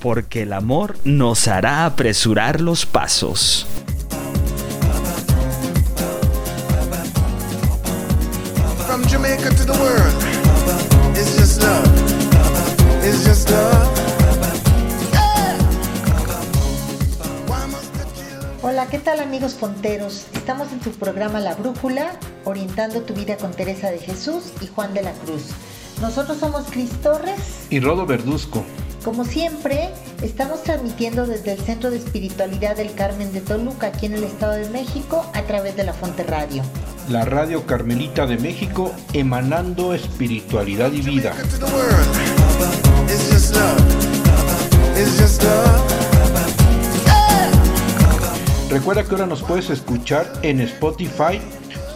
Porque el amor nos hará apresurar los pasos. From Jamaica to the world, it's just love. It's just love. Hola, ¿qué tal amigos ponteros? Estamos en tu programa La Brújula, orientando tu vida con Teresa de Jesús y Juan de la Cruz. Nosotros somos Cris Torres. Y Rodo Verduzco. Como siempre, estamos transmitiendo desde el Centro de Espiritualidad del Carmen de Toluca, aquí en el Estado de México, a través de la Fonte Radio. La Radio Carmelita de México, emanando espiritualidad y vida. Recuerda que ahora nos puedes escuchar en Spotify,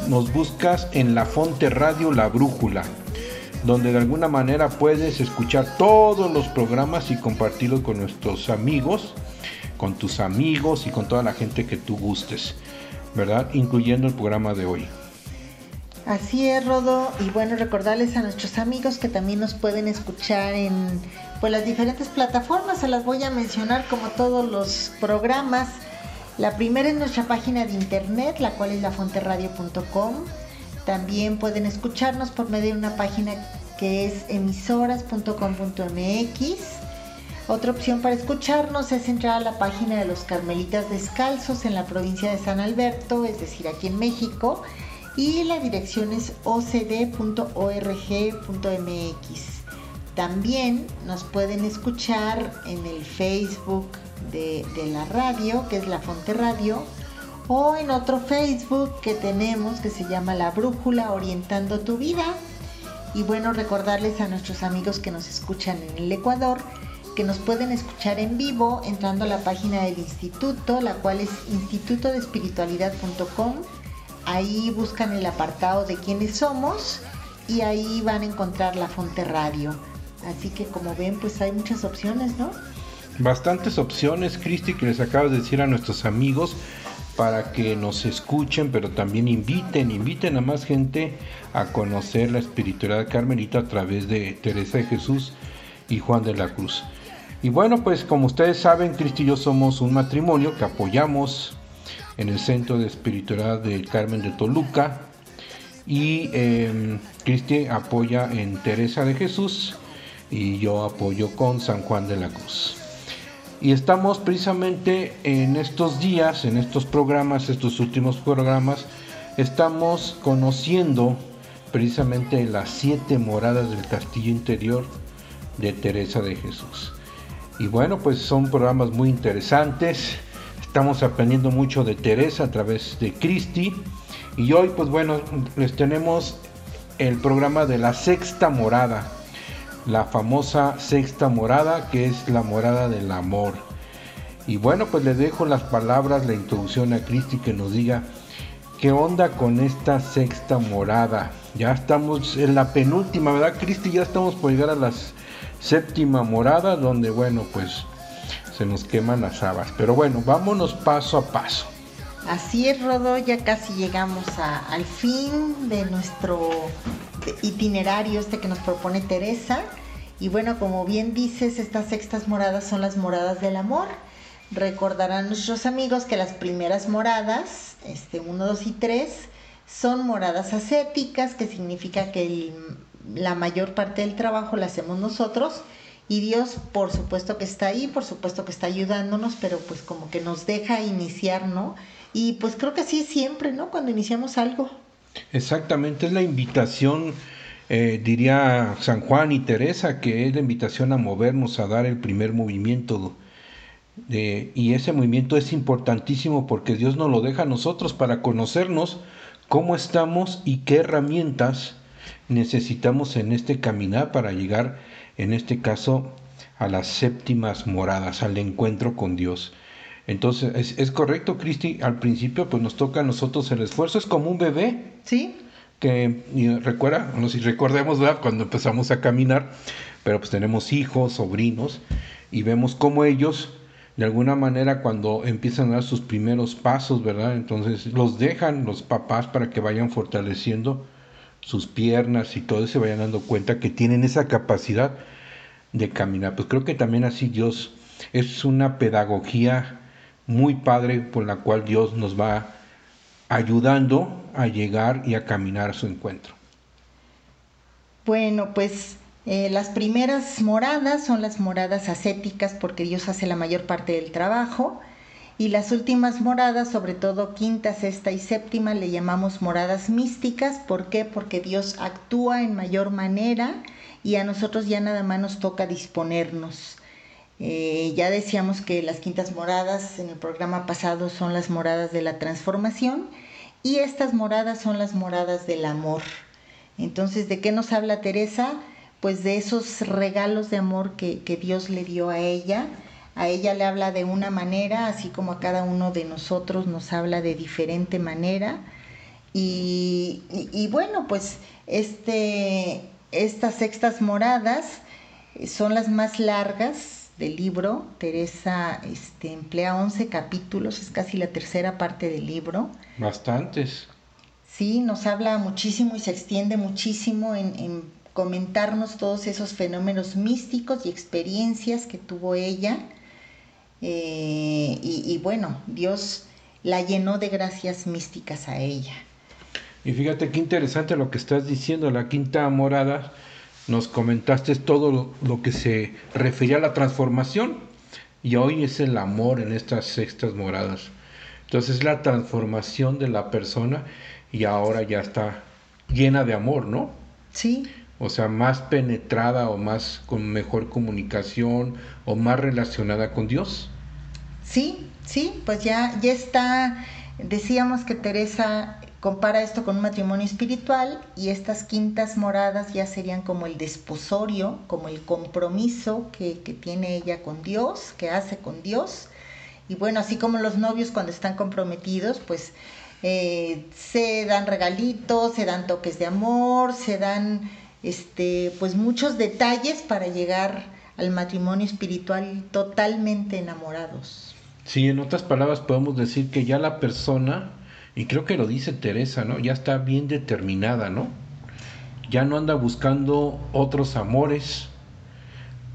nos buscas en La Fonte Radio La Brújula, donde de alguna manera puedes escuchar todos los programas y compartirlos con nuestros amigos, con tus amigos y con toda la gente que tú gustes, ¿verdad? Incluyendo el programa de hoy. Así es, Rodo. Y bueno, recordarles a nuestros amigos que también nos pueden escuchar en pues, las diferentes plataformas. Se las voy a mencionar como todos los programas. La primera es nuestra página de internet, la cual es lafonterradio.com. También pueden escucharnos por medio de una página que es emisoras.com.mx. Otra opción para escucharnos es entrar a la página de los Carmelitas Descalzos en la provincia de San Alberto, es decir, aquí en México. Y la dirección es ocd.org.mx. También nos pueden escuchar en el Facebook de, la radio, que es La Fonte Radio, o en otro Facebook que tenemos que se llama La Brújula Orientando tu Vida. Y bueno, recordarles a nuestros amigos que nos escuchan en el Ecuador que nos pueden escuchar en vivo entrando a la página del instituto, la cual es institutodespiritualidad.com. Ahí buscan el apartado de quiénes somos y ahí van a encontrar la Fonte Radio. Así que como ven, pues hay muchas opciones, ¿no? Bastantes opciones, Cristi, que les acabas de decir a nuestros amigos para que nos escuchen, pero también inviten, inviten a más gente a conocer la espiritualidad carmelita a través de Teresa de Jesús y Juan de la Cruz. Y bueno, pues como ustedes saben, Cristi y yo somos un matrimonio que apoyamos en el Centro de Espiritualidad del Carmen de Toluca y eh, Cristi apoya en Teresa de Jesús y yo apoyo con San Juan de la Cruz. Y estamos precisamente en estos días, en estos programas, estos últimos programas, estamos conociendo precisamente las siete moradas del castillo interior de Teresa de Jesús. Y bueno, pues son programas muy interesantes. Estamos aprendiendo mucho de Teresa a través de Cristi. Y hoy, pues bueno, les tenemos el programa de la sexta morada la famosa sexta morada que es la morada del amor. Y bueno, pues le dejo las palabras, la introducción a Cristi que nos diga qué onda con esta sexta morada. Ya estamos en la penúltima, ¿verdad Cristi? Ya estamos por llegar a la séptima morada donde bueno, pues se nos queman las habas. Pero bueno, vámonos paso a paso. Así es, Rodo, ya casi llegamos a- al fin de nuestro itinerario este que nos propone Teresa. Y bueno, como bien dices, estas sextas moradas son las moradas del amor. Recordarán nuestros amigos que las primeras moradas, este 1, 2 y 3, son moradas ascéticas, que significa que la mayor parte del trabajo la hacemos nosotros. Y Dios, por supuesto que está ahí, por supuesto que está ayudándonos, pero pues como que nos deja iniciar, ¿no? Y pues creo que así es siempre, ¿no? Cuando iniciamos algo. Exactamente, es la invitación, eh, diría San Juan y Teresa, que es la invitación a movernos, a dar el primer movimiento. y ese movimiento es importantísimo porque Dios nos lo deja a nosotros para conocernos cómo estamos y qué herramientas necesitamos en este caminar para llegar, en este caso, a las séptimas moradas, al encuentro con Dios. Entonces, es, correcto, Cristi, al principio pues nos toca a nosotros el esfuerzo, es como un bebé. Sí. Que recuerda, no sé si recordemos, ¿verdad? Cuando empezamos a caminar, pero pues tenemos hijos, sobrinos, y vemos cómo ellos, de alguna manera, cuando empiezan a dar sus primeros pasos, ¿verdad? Entonces los dejan los papás para que vayan fortaleciendo sus piernas y todo, y se vayan dando cuenta que tienen esa capacidad de caminar. Pues creo que también así Dios es una pedagogía muy padre por la cual Dios nos va ayudando a llegar y a caminar a su encuentro. Bueno, pues eh, las primeras moradas son las moradas ascéticas porque Dios hace la mayor parte del trabajo. Y las últimas moradas, sobre todo quinta, sexta y séptima, le llamamos moradas místicas. ¿Por qué? Porque Dios actúa en mayor manera y a nosotros ya nada más nos toca disponernos. Eh, ya decíamos que las quintas moradas en el programa pasado son las moradas de la transformación y estas moradas son las moradas del amor. Entonces, ¿de qué nos habla Teresa? Pues de esos regalos de amor que, Dios le dio a ella. A ella le habla de una manera, así como a cada uno de nosotros nos habla de diferente manera. Y, y bueno, pues este, estas sextas moradas son las más largas del libro. Teresa este, emplea 11 capítulos, es casi la tercera parte del libro. Bastantes. Sí, nos habla muchísimo y se extiende muchísimo en, comentarnos todos esos fenómenos místicos y experiencias que tuvo ella. Eh, y, y bueno, Dios la llenó de gracias místicas a ella. Y fíjate qué interesante lo que estás diciendo, la quinta morada nos comentaste todo lo, que se refería a la transformación y hoy es el amor en estas sextas moradas. Entonces es la transformación de la persona y ahora ya está llena de amor, ¿no? Sí. O sea, más penetrada o más con mejor comunicación o más relacionada con Dios. Sí, sí, pues ya, ya está, decíamos que Teresa Compara esto con un matrimonio espiritual y estas quintas moradas ya serían como el desposorio, como el compromiso que, tiene ella con Dios, que hace con Dios. Y bueno, así como los novios cuando están comprometidos, pues eh, se dan regalitos, se dan toques de amor, se dan este, pues muchos detalles para llegar al matrimonio espiritual totalmente enamorados. Sí, en otras palabras podemos decir que ya la persona y creo que lo dice Teresa, ¿no? Ya está bien determinada, ¿no? Ya no anda buscando otros amores.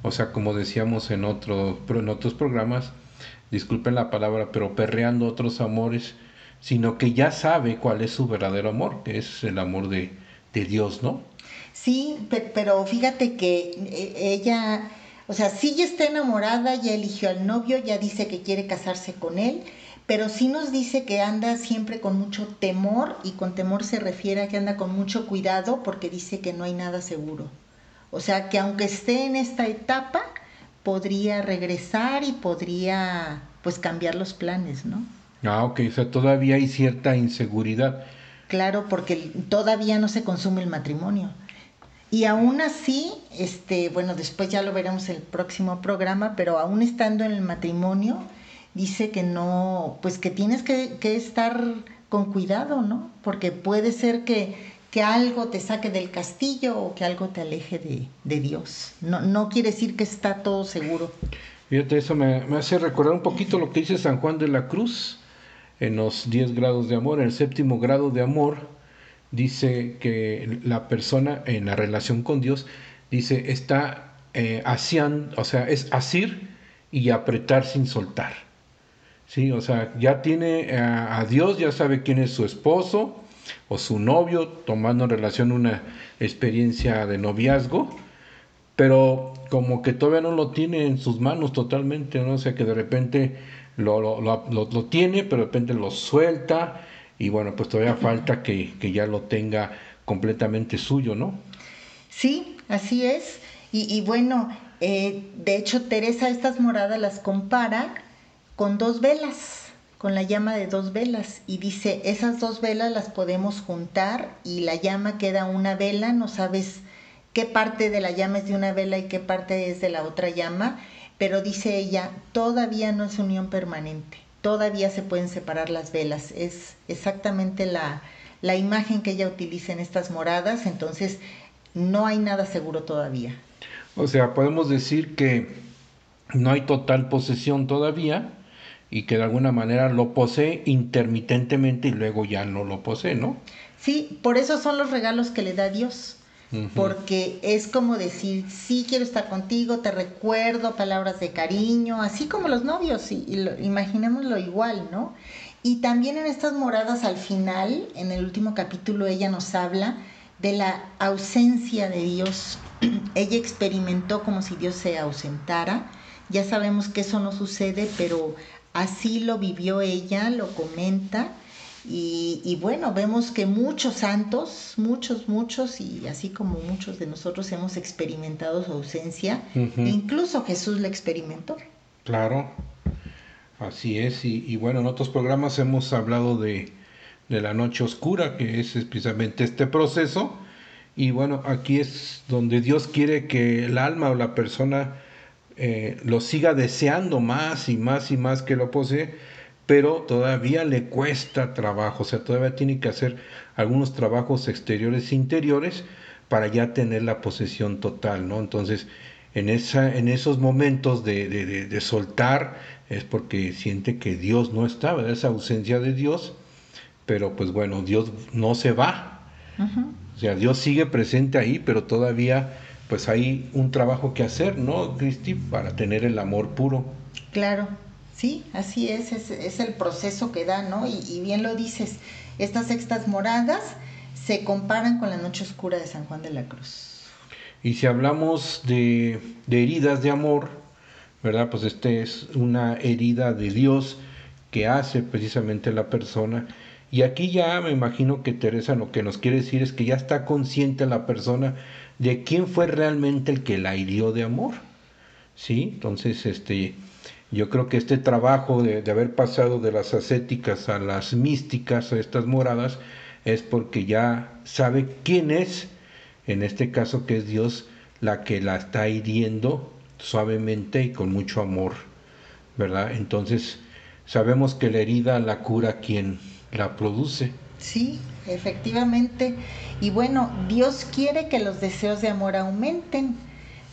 O sea, como decíamos en, otro, en otros programas, disculpen la palabra, pero perreando otros amores, sino que ya sabe cuál es su verdadero amor, que es el amor de, de Dios, ¿no? Sí, pero fíjate que eh, ella, o sea, sí ya está enamorada, ya eligió al novio, ya dice que quiere casarse con él, pero sí nos dice que anda siempre con mucho temor y con temor se refiere a que anda con mucho cuidado porque dice que no hay nada seguro. O sea que aunque esté en esta etapa, podría regresar y podría pues cambiar los planes, ¿no? Ah, ok, o sea, todavía hay cierta inseguridad. Claro, porque todavía no se consume el matrimonio. Y aún así, este, bueno, después ya lo veremos en el próximo programa, pero aún estando en el matrimonio, dice que no, pues que tienes que, estar con cuidado, ¿no? Porque puede ser que, que, algo te saque del castillo o que algo te aleje de, Dios. No, no quiere decir que está todo seguro. Fíjate, eso me, me, hace recordar un poquito lo que dice San Juan de la Cruz en los 10 grados de amor. En el séptimo grado de amor dice que la persona en la relación con Dios, dice, está eh, o sea, es asir y apretar sin soltar. Sí, o sea, ya tiene a, Dios, ya sabe quién es su esposo o su novio, tomando en relación una experiencia de noviazgo, pero como que todavía no lo tiene en sus manos totalmente, ¿no? O sea, que de repente lo, lo, lo, tiene, pero de repente lo suelta y bueno, pues todavía falta que, que ya lo tenga completamente suyo, ¿no? Sí, así es. Y, y bueno, eh, de hecho Teresa estas moradas las compara con dos velas, con la llama de dos velas. Y dice, esas dos velas las podemos juntar y la llama queda una vela, no sabes qué parte de la llama es de una vela y qué parte es de la otra llama, pero dice ella, todavía no es unión permanente, todavía se pueden separar las velas, es exactamente la, la imagen que ella utiliza en estas moradas, entonces no hay nada seguro todavía. O sea, podemos decir que no hay total posesión todavía y que de alguna manera lo posee intermitentemente y luego ya no lo posee, ¿no? Sí, por eso son los regalos que le da Dios. Porque es como decir, sí quiero estar contigo, te recuerdo palabras de cariño, así como los novios, y, imaginémoslo igual, ¿no? Y también en estas moradas al final, en el último capítulo, ella nos habla de la ausencia de Dios. ella experimentó como si Dios se ausentara. Ya sabemos que eso no sucede, pero así lo vivió ella, lo comenta y, bueno, vemos que muchos santos, muchos, muchos, y así como muchos de nosotros hemos experimentado su ausencia, incluso Jesús la experimentó. Claro, así es. Y, bueno, en otros programas hemos hablado de, la noche oscura, que es precisamente este proceso. Y bueno, aquí es donde Dios quiere que el alma o la persona eh, lo siga deseando más y más y más que lo posee pero todavía le cuesta trabajo, o sea, todavía tiene que hacer algunos trabajos exteriores e interiores para ya tener la posesión total, ¿no? Entonces, en, esa, en esos momentos de, de, soltar es porque siente que Dios no está, ¿verdad? Esa ausencia de Dios, pero pues bueno, Dios no se va. O sea, Dios sigue presente ahí, pero todavía pues hay un trabajo que hacer, ¿no, Cristi? Para tener el amor puro. Claro. Sí, así es, es, el proceso que da, ¿no? Y, bien lo dices, estas sextas moradas se comparan con la noche oscura de San Juan de la Cruz. Y si hablamos de, heridas de amor, ¿verdad? Pues este es una herida de Dios que hace precisamente la persona. Y aquí ya me imagino que Teresa lo que nos quiere decir es que ya está consciente la persona de quién fue realmente el que la hirió de amor. ¿Sí? Entonces, este, yo creo que este trabajo de, haber pasado de las ascéticas a las místicas, a estas moradas, es porque ya sabe quién es, en este caso que es Dios, la que la está hiriendo suavemente y con mucho amor, ¿verdad? Entonces sabemos que la herida la cura quien la produce. Sí, efectivamente. Y bueno, Dios quiere que los deseos de amor aumenten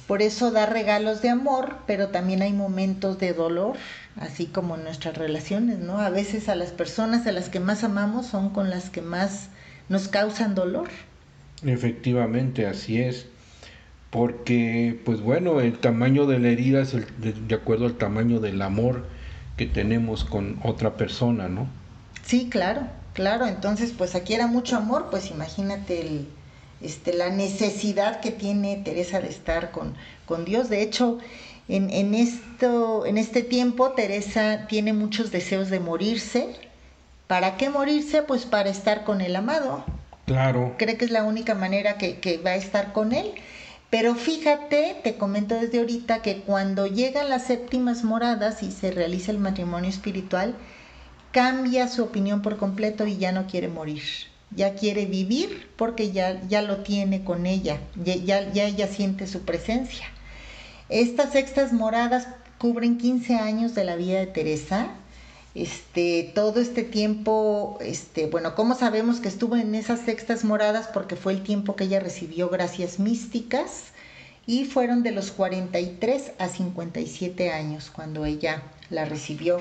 por eso da regalos de amor, pero también hay momentos de dolor, así como en nuestras relaciones, ¿no? A veces a las personas a las que más amamos son con las que más nos causan dolor. Efectivamente, así es. Porque, pues bueno, el tamaño de la herida es de, acuerdo al tamaño del amor que tenemos con otra persona, ¿no? Sí, claro, claro. Entonces, pues aquí era mucho amor, pues imagínate el, este, la necesidad que tiene Teresa de estar con, con Dios. De hecho, en, esto, en este tiempo Teresa tiene muchos deseos de morirse. ¿Para qué morirse? Pues para estar con el amado. Claro. Cree que es la única manera que, que va a estar con él. Pero fíjate, te comento desde ahorita que cuando llegan las séptimas moradas y se realiza el matrimonio espiritual, cambia su opinión por completo y ya no quiere morir ya quiere vivir porque ya, ya lo tiene con ella, ya, ya, ella siente su presencia. Estas sextas moradas cubren 15 años de la vida de Teresa. Este, todo este tiempo, este, bueno, ¿cómo sabemos que estuvo en esas sextas moradas? Porque fue el tiempo que ella recibió gracias místicas y fueron de los 43 a 57 años cuando ella la recibió.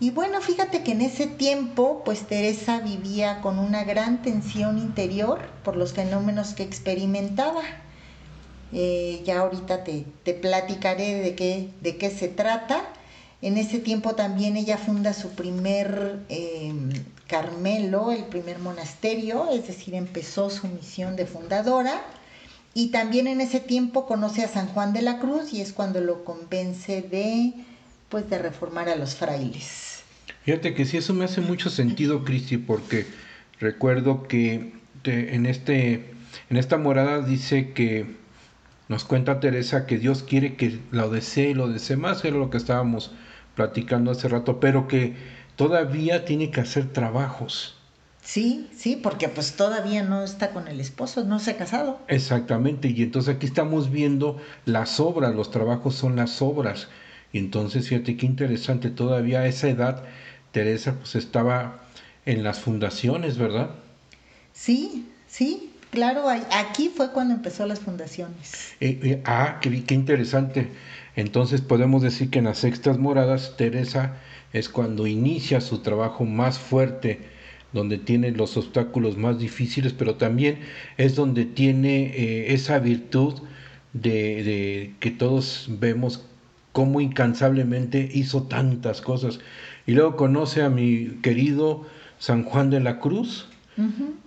Y bueno, fíjate que en ese tiempo, pues Teresa vivía con una gran tensión interior por los fenómenos que experimentaba. Eh, ya ahorita te, te, platicaré de qué, de qué se trata. En ese tiempo también ella funda su primer em, Carmelo, el primer monasterio, es decir, empezó su misión de fundadora. Y también en ese tiempo conoce a San Juan de la Cruz y es cuando lo convence de, pues, de reformar a los frailes. Fíjate que sí, eso me hace mucho sentido, Cristi, porque recuerdo que en, este, en esta morada dice que nos cuenta Teresa que Dios quiere que lo desee y lo desee más, era lo que estábamos platicando hace rato, pero que todavía tiene que hacer trabajos. Sí, sí, porque pues todavía no está con el esposo, no se ha casado. Exactamente, y entonces aquí estamos viendo las obras, los trabajos son las obras. Y entonces, fíjate qué interesante, todavía a esa edad Teresa pues estaba en las fundaciones, ¿verdad? Sí, sí, claro, aquí fue cuando empezó las fundaciones. Eh, eh, ah, qué, qué interesante. Entonces podemos decir que en las sextas moradas Teresa es cuando inicia su trabajo más fuerte, donde tiene los obstáculos más difíciles, pero también es donde tiene eh, esa virtud de, de, que todos vemos cómo incansablemente hizo tantas cosas. Y luego conoce a mi querido San Juan de la Cruz,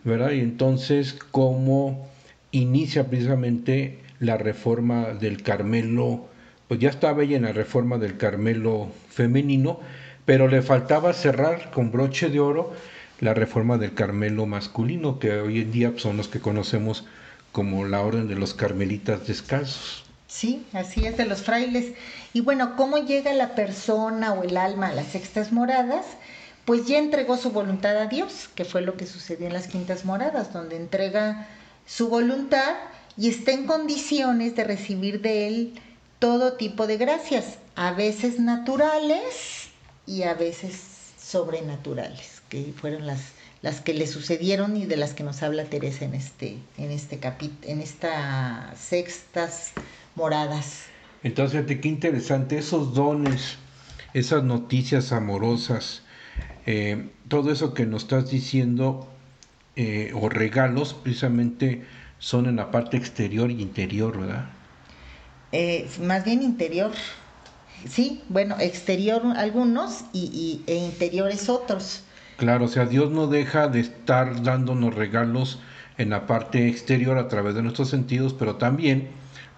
¿verdad? Y entonces cómo inicia precisamente la reforma del Carmelo, pues ya estaba ella en la reforma del Carmelo femenino, pero le faltaba cerrar con broche de oro la reforma del Carmelo masculino, que hoy en día son los que conocemos como la orden de los carmelitas descalzos. Sí, así es de los frailes. Y bueno, ¿cómo llega la persona o el alma a las sextas moradas? Pues ya entregó su voluntad a Dios, que fue lo que sucedió en las quintas moradas, donde entrega su voluntad y está en condiciones de recibir de él todo tipo de gracias, a veces naturales y a veces sobrenaturales, que fueron las, las que le sucedieron y de las que nos habla Teresa en este, en este capítulo, en estas sextas moradas. Entonces, qué interesante, esos dones, esas noticias amorosas, eh, todo eso que nos estás diciendo, eh, o regalos, precisamente son en la parte exterior e interior, ¿verdad? Eh, más bien interior, sí, bueno, exterior algunos y, e interiores otros. Claro, o sea, Dios no deja de estar dándonos regalos en la parte exterior a través de nuestros sentidos, pero también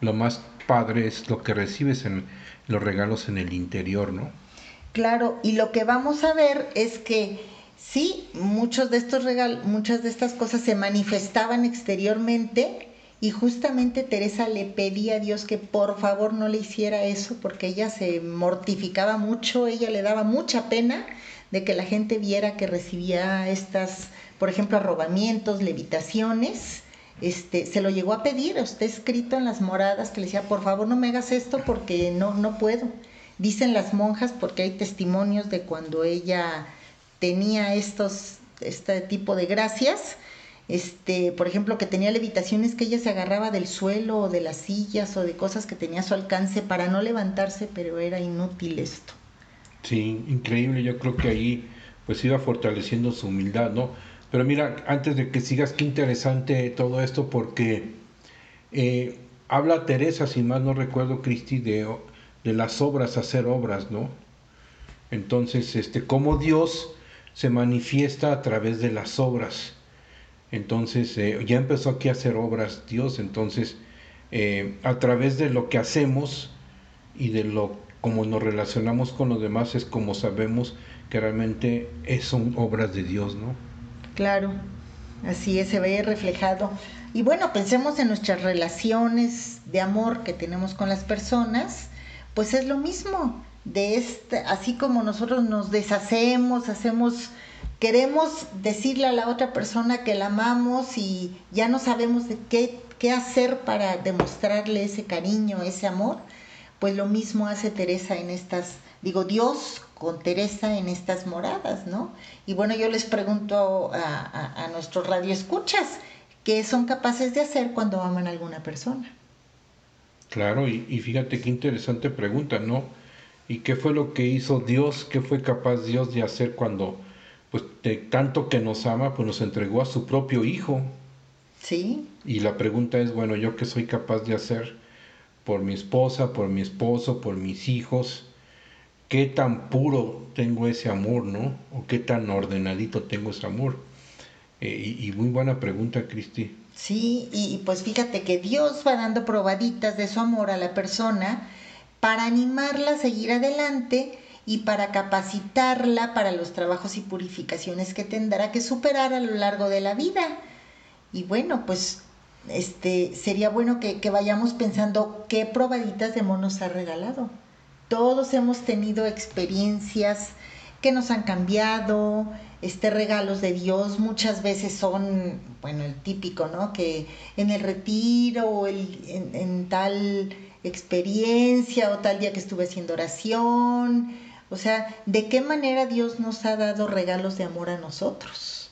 lo más padre es lo que recibes en los regalos en el interior, ¿no? Claro, y lo que vamos a ver es que sí, muchos de estos regalos, muchas de estas cosas se manifestaban exteriormente, y justamente Teresa le pedía a Dios que por favor no le hiciera eso porque ella se mortificaba mucho, ella le daba mucha pena de que la gente viera que recibía estas, por ejemplo, arrobamientos, levitaciones. Este, se lo llegó a pedir, está escrito en las moradas que le decía, por favor no me hagas esto porque no, no puedo. Dicen las monjas porque hay testimonios de cuando ella tenía estos, este tipo de gracias, este, por ejemplo, que tenía levitaciones que ella se agarraba del suelo o de las sillas o de cosas que tenía a su alcance para no levantarse, pero era inútil esto. Sí, increíble, yo creo que ahí pues iba fortaleciendo su humildad, ¿no? Pero mira, antes de que sigas, qué interesante todo esto porque eh, habla Teresa, si más no recuerdo, Cristi, de, de las obras, hacer obras, ¿no? Entonces, este, cómo Dios se manifiesta a través de las obras. Entonces, eh, ya empezó aquí a hacer obras Dios, entonces, eh, a través de lo que hacemos y de lo como nos relacionamos con los demás es como sabemos que realmente son obras de Dios, ¿no? Claro, así es, se ve reflejado. Y bueno, pensemos en nuestras relaciones de amor que tenemos con las personas, pues es lo mismo, de este, así como nosotros nos deshacemos, hacemos queremos decirle a la otra persona que la amamos y ya no sabemos qué, qué hacer para demostrarle ese cariño, ese amor, pues lo mismo hace Teresa en estas, digo, Dios con Teresa en estas moradas, ¿no? Y bueno, yo les pregunto a, a, nuestros radioescuchas, ¿qué son capaces de hacer cuando aman a alguna persona? Claro, y, y fíjate qué interesante pregunta, ¿no? ¿Y qué fue lo que hizo Dios? ¿Qué fue capaz Dios de hacer cuando pues de tanto que nos ama, pues nos entregó a su propio hijo. Sí. Y la pregunta es, bueno, ¿yo qué soy capaz de hacer por mi esposa, por mi esposo, por mis hijos? ¿Qué tan puro tengo ese amor, no? ¿O qué tan ordenadito tengo ese amor? Eh, y, muy buena pregunta, Cristi. Sí, y pues fíjate que Dios va dando probaditas de su amor a la persona para animarla a seguir adelante y para capacitarla para los trabajos y purificaciones que tendrá que superar a lo largo de la vida. Y bueno, pues este sería bueno que, vayamos pensando qué probaditas de amor nos ha regalado. Todos hemos tenido experiencias que nos han cambiado, este regalos de Dios muchas veces son, bueno, el típico, ¿no? Que en el retiro o el, en, tal experiencia o tal día que estuve haciendo oración, o sea, ¿de qué manera Dios nos ha dado regalos de amor a nosotros?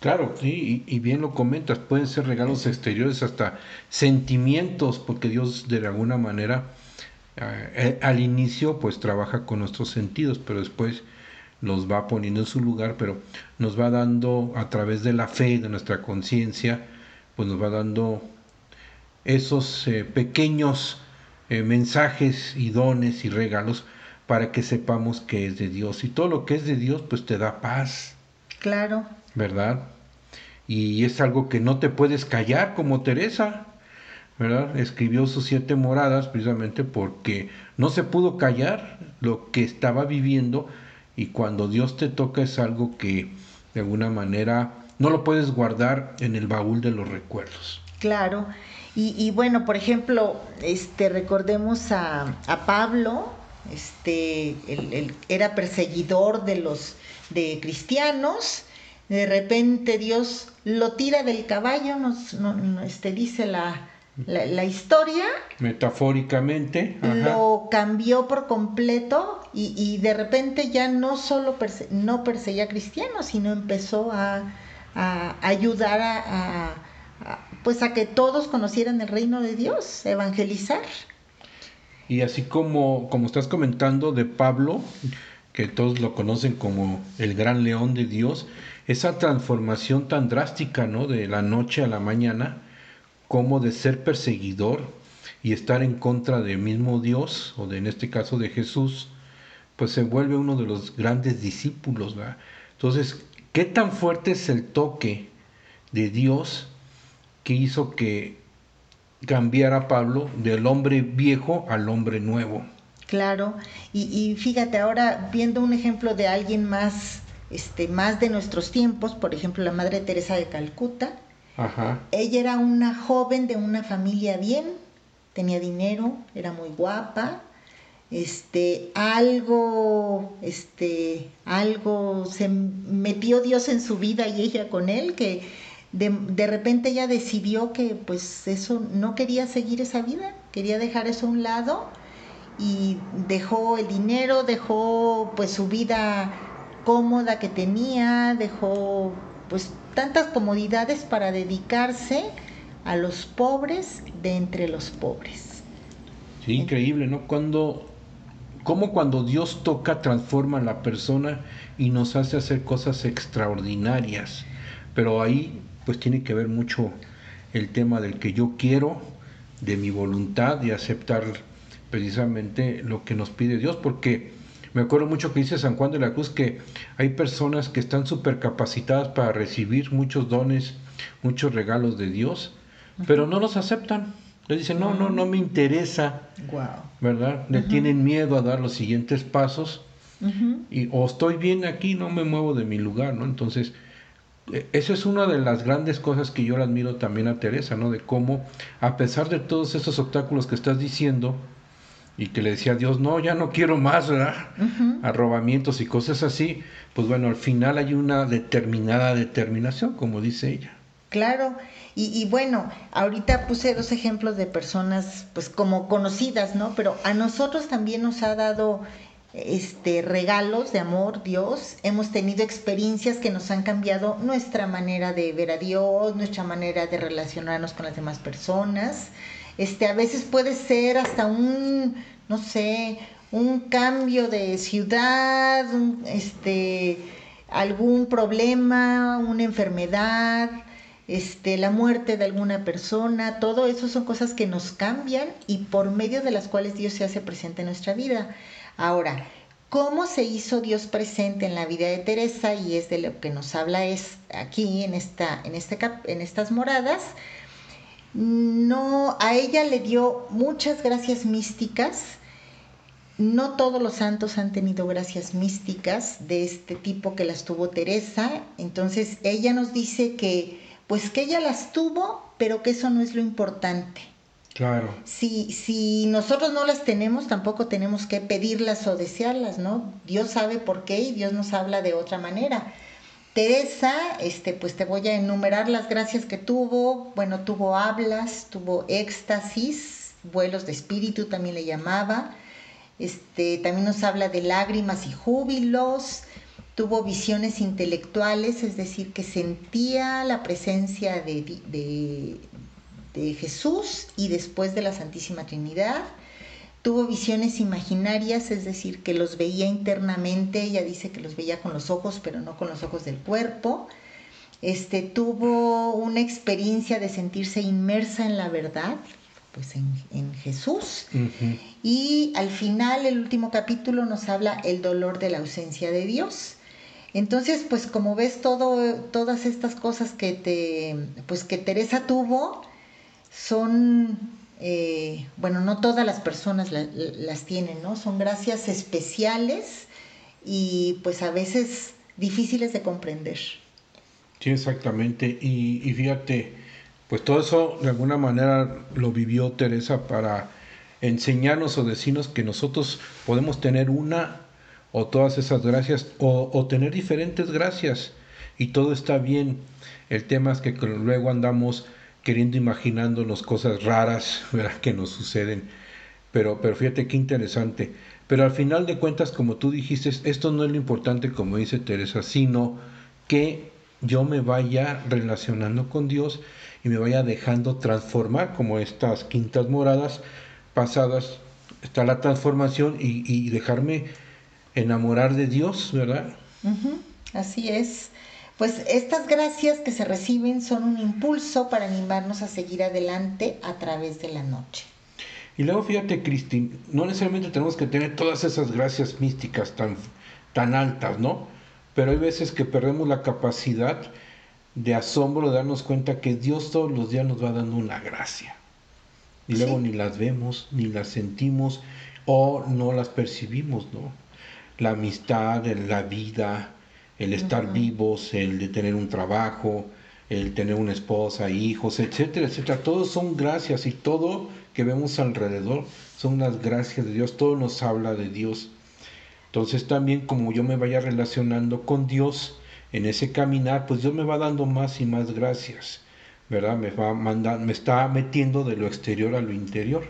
Claro, sí, y, bien lo comentas, pueden ser regalos exteriores hasta sentimientos, porque Dios de alguna manera al inicio pues trabaja con nuestros sentidos, pero después los va poniendo en su lugar, pero nos va dando a través de la fe, de nuestra conciencia, pues nos va dando esos eh, pequeños eh, mensajes y dones y regalos para que sepamos que es de Dios. Y todo lo que es de Dios, pues te da paz. Claro. ¿Verdad? Y es algo que no te puedes callar como Teresa. Escribió sus siete moradas precisamente porque no se pudo callar lo que estaba viviendo y cuando Dios te toca es algo que de alguna manera no lo puedes guardar en el baúl de los recuerdos. Claro, y, bueno, por ejemplo, este, recordemos a, Pablo, este, él, era perseguidor de los de cristianos, de repente Dios lo tira del caballo, nos, este, dice la, la, historia. Metafóricamente. Lo cambió por completo y, de repente ya no solo no perseguía a cristianos, sino empezó a, ayudar a, pues a que todos conocieran el reino de Dios, evangelizar. Y así como, como estás comentando de Pablo, que todos lo conocen como el gran león de Dios, esa transformación tan drástica, ¿no? De la noche a la mañana, como de ser perseguidor y estar en contra del mismo Dios, o de, en este caso de Jesús, pues se vuelve uno de los grandes discípulos. Entonces, ¿qué tan fuerte es el toque de Dios que hizo que cambiara a Pablo del hombre viejo al hombre nuevo? Claro, y, fíjate ahora viendo un ejemplo de alguien más, este, más de nuestros tiempos, por ejemplo la Madre Teresa de Calcuta, ella era una joven de una familia bien, tenía dinero, era muy guapa, este, algo, este, algo se metió Dios en su vida y ella con él, que de, de, repente ella decidió que pues eso no quería seguir esa vida, quería dejar eso a un lado y dejó el dinero, dejó pues su vida cómoda que tenía, dejó pues tantas comodidades para dedicarse a los pobres de entre los pobres. Sí, increíble, ¿no? Cuando, cómo cuando Dios toca, transforma a la persona y nos hace hacer cosas extraordinarias. Pero ahí, pues tiene que ver mucho el tema del que yo quiero, de mi voluntad, de aceptar precisamente lo que nos pide Dios, porque me acuerdo mucho que dice San Juan de la Cruz que hay personas que están súper capacitadas para recibir muchos dones, muchos regalos de Dios, pero no los aceptan. Le dicen, no, no, no me interesa. ¿Verdad? Le tienen miedo a dar los siguientes pasos. y, o estoy bien aquí, no me muevo de mi lugar, ¿no? Entonces, e, esa es una de las grandes cosas que yo le admiro también a Teresa, ¿no? De cómo, a pesar de todos esos obstáculos que estás diciendo, y que le decía a Dios, no, ya no quiero más, ¿verdad? Arrobamientos y cosas así, pues bueno, al final hay una determinada determinación, como dice ella. Claro, y, y, bueno, ahorita puse dos ejemplos de personas, pues como conocidas, ¿no? Pero a nosotros también nos ha dado este regalos de amor Dios, hemos tenido experiencias que nos han cambiado nuestra manera de ver a Dios, nuestra manera de relacionarnos con las demás personas. Este, a veces puede ser hasta un, no sé, un cambio de ciudad, este, algún problema, una enfermedad, este, la muerte de alguna persona, todo eso son cosas que nos cambian y por medio de las cuales Dios se hace presente en nuestra vida. Ahora, ¿cómo se hizo Dios presente en la vida de Teresa? Y es de lo que nos habla es aquí en, esta, en, este en estas moradas no, a ella le dio muchas gracias místicas. No todos los santos han tenido gracias místicas de este tipo que las tuvo Teresa. Entonces ella nos dice que, pues que ella las tuvo, pero que eso no es lo importante. Claro. Si, si nosotros no las tenemos, tampoco tenemos que pedirlas o desearlas, ¿no? Dios sabe por qué y Dios nos habla de otra manera. Teresa, este, pues te voy a enumerar las gracias que tuvo. Bueno, tuvo hablas, tuvo éxtasis, vuelos de espíritu también le llamaba. Este, también nos habla de lágrimas y júbilos. Tuvo visiones intelectuales, es decir, que sentía la presencia de, de, de Jesús y después de la Santísima Trinidad. Tuvo visiones imaginarias, es decir, que los veía internamente, ella dice que los veía con los ojos, pero no con los ojos del cuerpo. Este, tuvo una experiencia de sentirse inmersa en la verdad, pues en, en Jesús. Y al final, el último capítulo nos habla el dolor de la ausencia de Dios. Entonces, pues como ves todo, todas estas cosas que te, pues que Teresa tuvo, son, eh, bueno, no todas las personas la- las tienen, ¿no? Son gracias especiales y pues a veces difíciles de comprender. Sí, exactamente. Y, y fíjate, pues todo eso de alguna manera lo vivió Teresa para enseñarnos o decirnos que nosotros podemos tener una o todas esas gracias o, o tener diferentes gracias y todo está bien. El tema es que luego andamos queriendo imaginándonos cosas raras que nos suceden. Pero, pero fíjate qué interesante. Pero al final de cuentas, como tú dijiste, esto no es lo importante, como dice Teresa, sino que yo me vaya relacionando con Dios y me vaya dejando transformar, como estas quintas moradas pasadas, está la transformación y, y dejarme enamorar de Dios, ¿verdad? Así es. Pues estas gracias que se reciben son un impulso para animarnos a seguir adelante a través de la noche. Y luego fíjate, Cristi, no necesariamente tenemos que tener todas esas gracias místicas tan, tan altas, ¿no? Pero hay veces que perdemos la capacidad de asombro de darnos cuenta que Dios todos los días nos va dando una gracia. Y luego Sí. ni las vemos, ni las sentimos o no las percibimos, ¿no? La amistad, la vida, el estar vivos, el de tener un trabajo, el tener una esposa, hijos, etcétera, etcétera. Todos son gracias y todo que vemos alrededor son unas gracias de Dios. Todo nos habla de Dios. Entonces también como yo me vaya relacionando con Dios en ese caminar, pues Dios me va dando más y más gracias, ¿verdad? Me va mandando, me está metiendo de lo exterior a lo interior.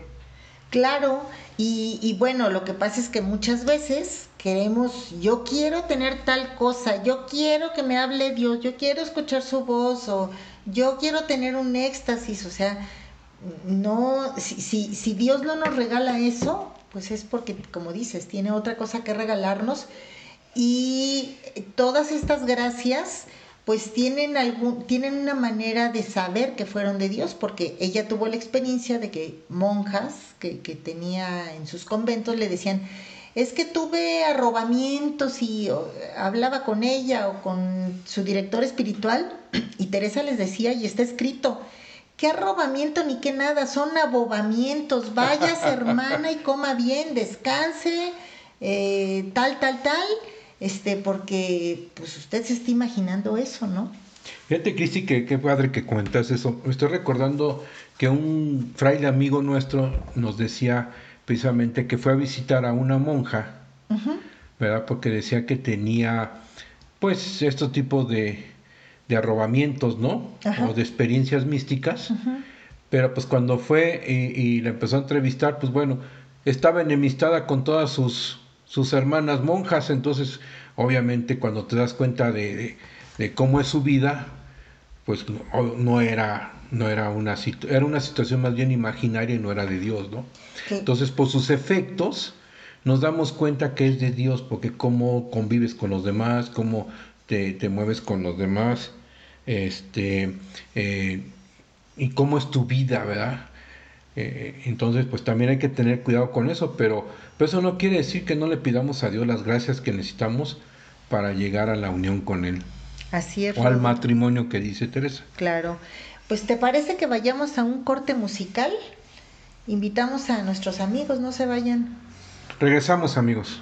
Claro, y, y bueno, lo que pasa es que muchas veces queremos, yo quiero tener tal cosa, yo quiero que me hable Dios, yo quiero escuchar su voz o yo quiero tener un éxtasis, o sea, no, si, si, si Dios no nos regala eso, pues es porque, como dices, tiene otra cosa que regalarnos y todas estas gracias pues tienen algún tienen una manera de saber que fueron de Dios porque ella tuvo la experiencia de que monjas que, que tenía en sus conventos le decían es que tuve arrobamientos y o, hablaba con ella o con su director espiritual y Teresa les decía y está escrito qué arrobamiento ni qué nada son abobamientos vayas hermana y coma bien descanse eh, tal tal tal este, porque pues usted se está imaginando eso, ¿no? Fíjate, Cristi, que qué padre que cuentas eso. Me estoy recordando que un fraile amigo nuestro nos decía precisamente que fue a visitar a una monja, ¿verdad? Porque decía que tenía, pues, estos tipos de, de arrobamientos, ¿no? Ajá. O de experiencias místicas. Pero pues cuando fue y, y la empezó a entrevistar, pues bueno, estaba enemistada con todas sus, sus hermanas monjas, entonces obviamente cuando te das cuenta de, de- de cómo es su vida, pues no, no era, no era una era una situación más bien imaginaria y no era de Dios, ¿no? Sí. Entonces, por sus efectos, nos damos cuenta que es de Dios, porque cómo convives con los demás, cómo te, te mueves con los demás, este, eh, y cómo es tu vida, ¿verdad? Eh, entonces, pues también hay que tener cuidado con eso, pero, pero eso no quiere decir que no le pidamos a Dios las gracias que necesitamos para llegar a la unión con Él, Así es. o al matrimonio que dice Teresa. Claro. Pues te parece que vayamos a un corte musical? Invitamos a nuestros amigos, no se vayan. Regresamos, amigos.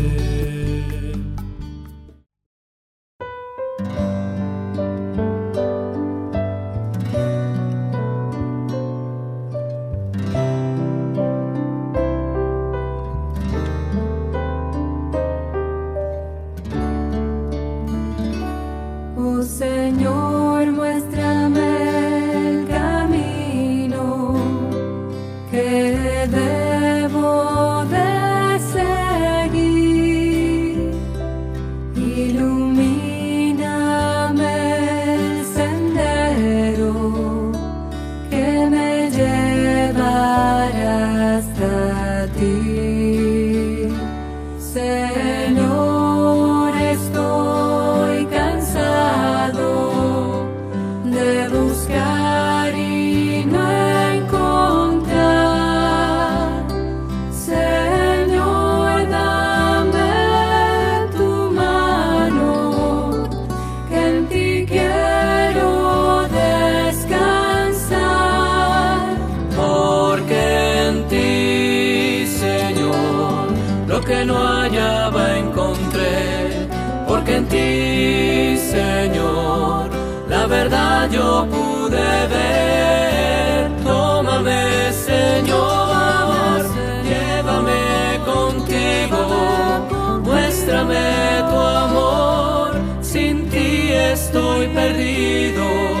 en ti, Señor, la verdad yo pude ver. Tómame, Señor, llévame contigo, muéstrame tu amor, sin ti estoy perdido.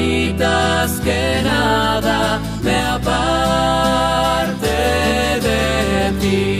permitas que nada me aparte de ti.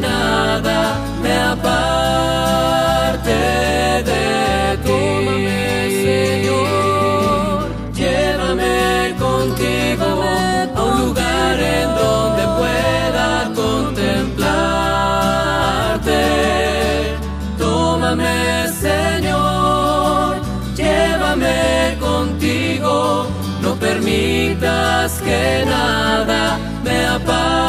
Nada me aparte de ti. Señor, llévame contigo a un lugar en donde pueda contemplarte. Tómame, Señor, llévame contigo, no permitas permitas que nada me aparte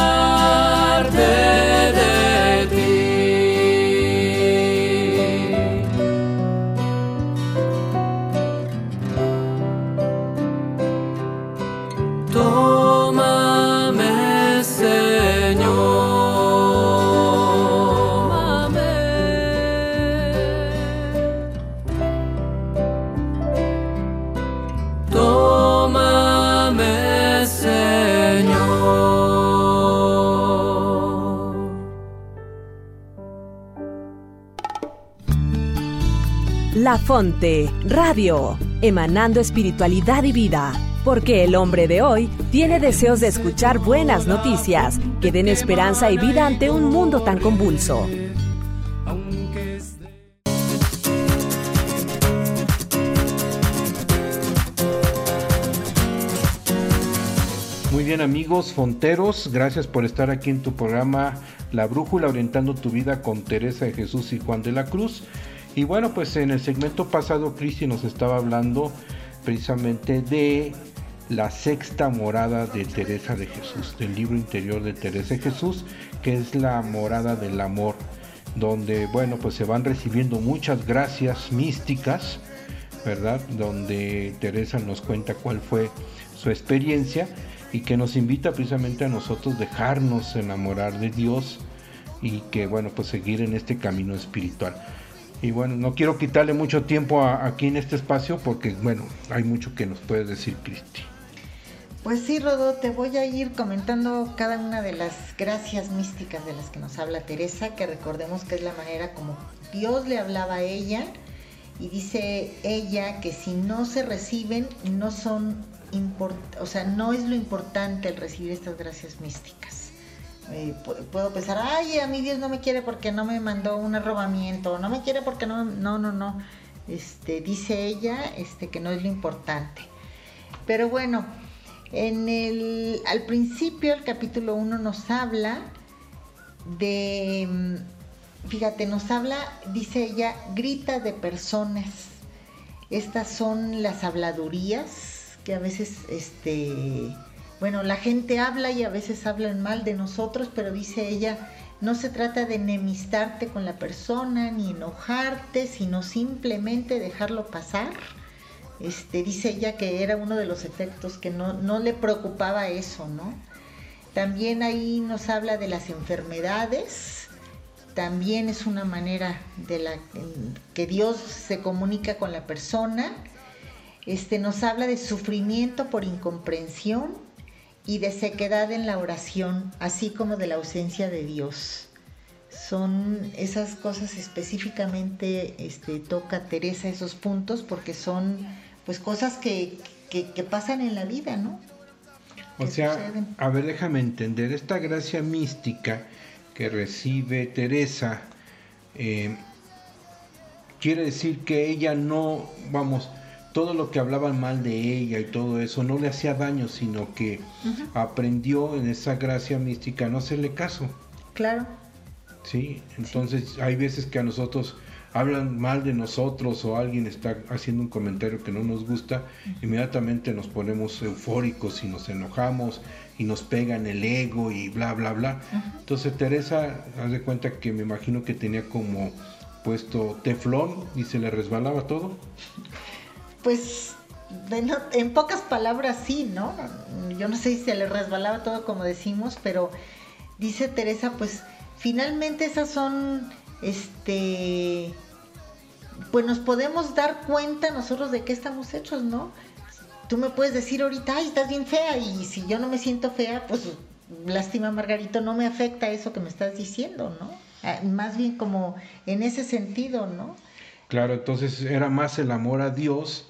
Fonte, Radio, emanando espiritualidad y vida. Porque el hombre de hoy tiene deseos de escuchar buenas noticias que den esperanza y vida ante un mundo tan convulso. Muy bien amigos fonteros, gracias por estar aquí en tu programa La Brújula orientando tu vida con Teresa de Jesús y Juan de la Cruz. Y bueno, pues en el segmento pasado Cristi nos estaba hablando precisamente de la sexta morada de Teresa de Jesús, del libro interior de Teresa de Jesús, que es la morada del amor, donde bueno, pues se van recibiendo muchas gracias místicas, ¿verdad? Donde Teresa nos cuenta cuál fue su experiencia y que nos invita precisamente a nosotros dejarnos enamorar de Dios y que bueno, pues seguir en este camino espiritual. Y bueno, no quiero quitarle mucho tiempo aquí en este espacio porque bueno, hay mucho que nos puede decir Cristi. Pues sí, Rodo, te voy a ir comentando cada una de las gracias místicas de las que nos habla Teresa, que recordemos que es la manera como Dios le hablaba a ella y dice ella que si no se reciben no son o sea, no es lo importante el recibir estas gracias místicas. Pu- puedo pensar, ay, a mí Dios no me quiere porque no me mandó un arrobamiento, no me quiere porque no, no, no, no. Este, dice ella, este, que no es lo importante. Pero bueno, en el, al principio el capítulo 1 nos habla de, mm, fíjate, nos habla, dice ella, grita de personas. Estas son las habladurías que a veces, este, bueno, la gente habla y a veces hablan mal de nosotros, pero dice ella, no se trata de enemistarte con la persona ni enojarte, sino simplemente dejarlo pasar. Este, dice ella que era uno de los efectos que no, no le preocupaba eso, ¿no? También ahí nos habla de las enfermedades, también es una manera de la que Dios se comunica con la persona. Este nos habla de sufrimiento por incomprensión y de sequedad en la oración, así como de la ausencia de Dios. Son esas cosas específicamente este, toca Teresa esos puntos porque son pues cosas que, que- que pasan en la vida, ¿no? O sea, suceden. a ver, déjame entender, esta gracia mística que recibe Teresa, eh, quiere decir que ella no, vamos, todo lo que hablaban mal de ella y todo eso no le hacía daño, sino que aprendió en esa gracia mística no hacerle caso, Claro. ¿sí? Entonces hay veces que a nosotros hablan mal de nosotros o alguien está haciendo un comentario que no nos gusta, inmediatamente nos ponemos eufóricos y nos enojamos y nos pegan el ego y bla, bla, bla. Entonces Teresa, haz de cuenta que me imagino que tenía como puesto teflón y se le resbalaba todo. Pues en pocas palabras sí, ¿no? Yo no sé si se le resbalaba todo como decimos, pero dice Teresa, pues finalmente esas son, este, pues nos podemos dar cuenta nosotros de qué estamos hechos, ¿no? Tú me puedes decir ahorita, ay, estás bien fea, y si yo no me siento fea, pues lástima Margarito, no me afecta eso que me estás diciendo, ¿no? Ah, Más bien como en ese sentido, ¿no? Claro, entonces era más el amor a Dios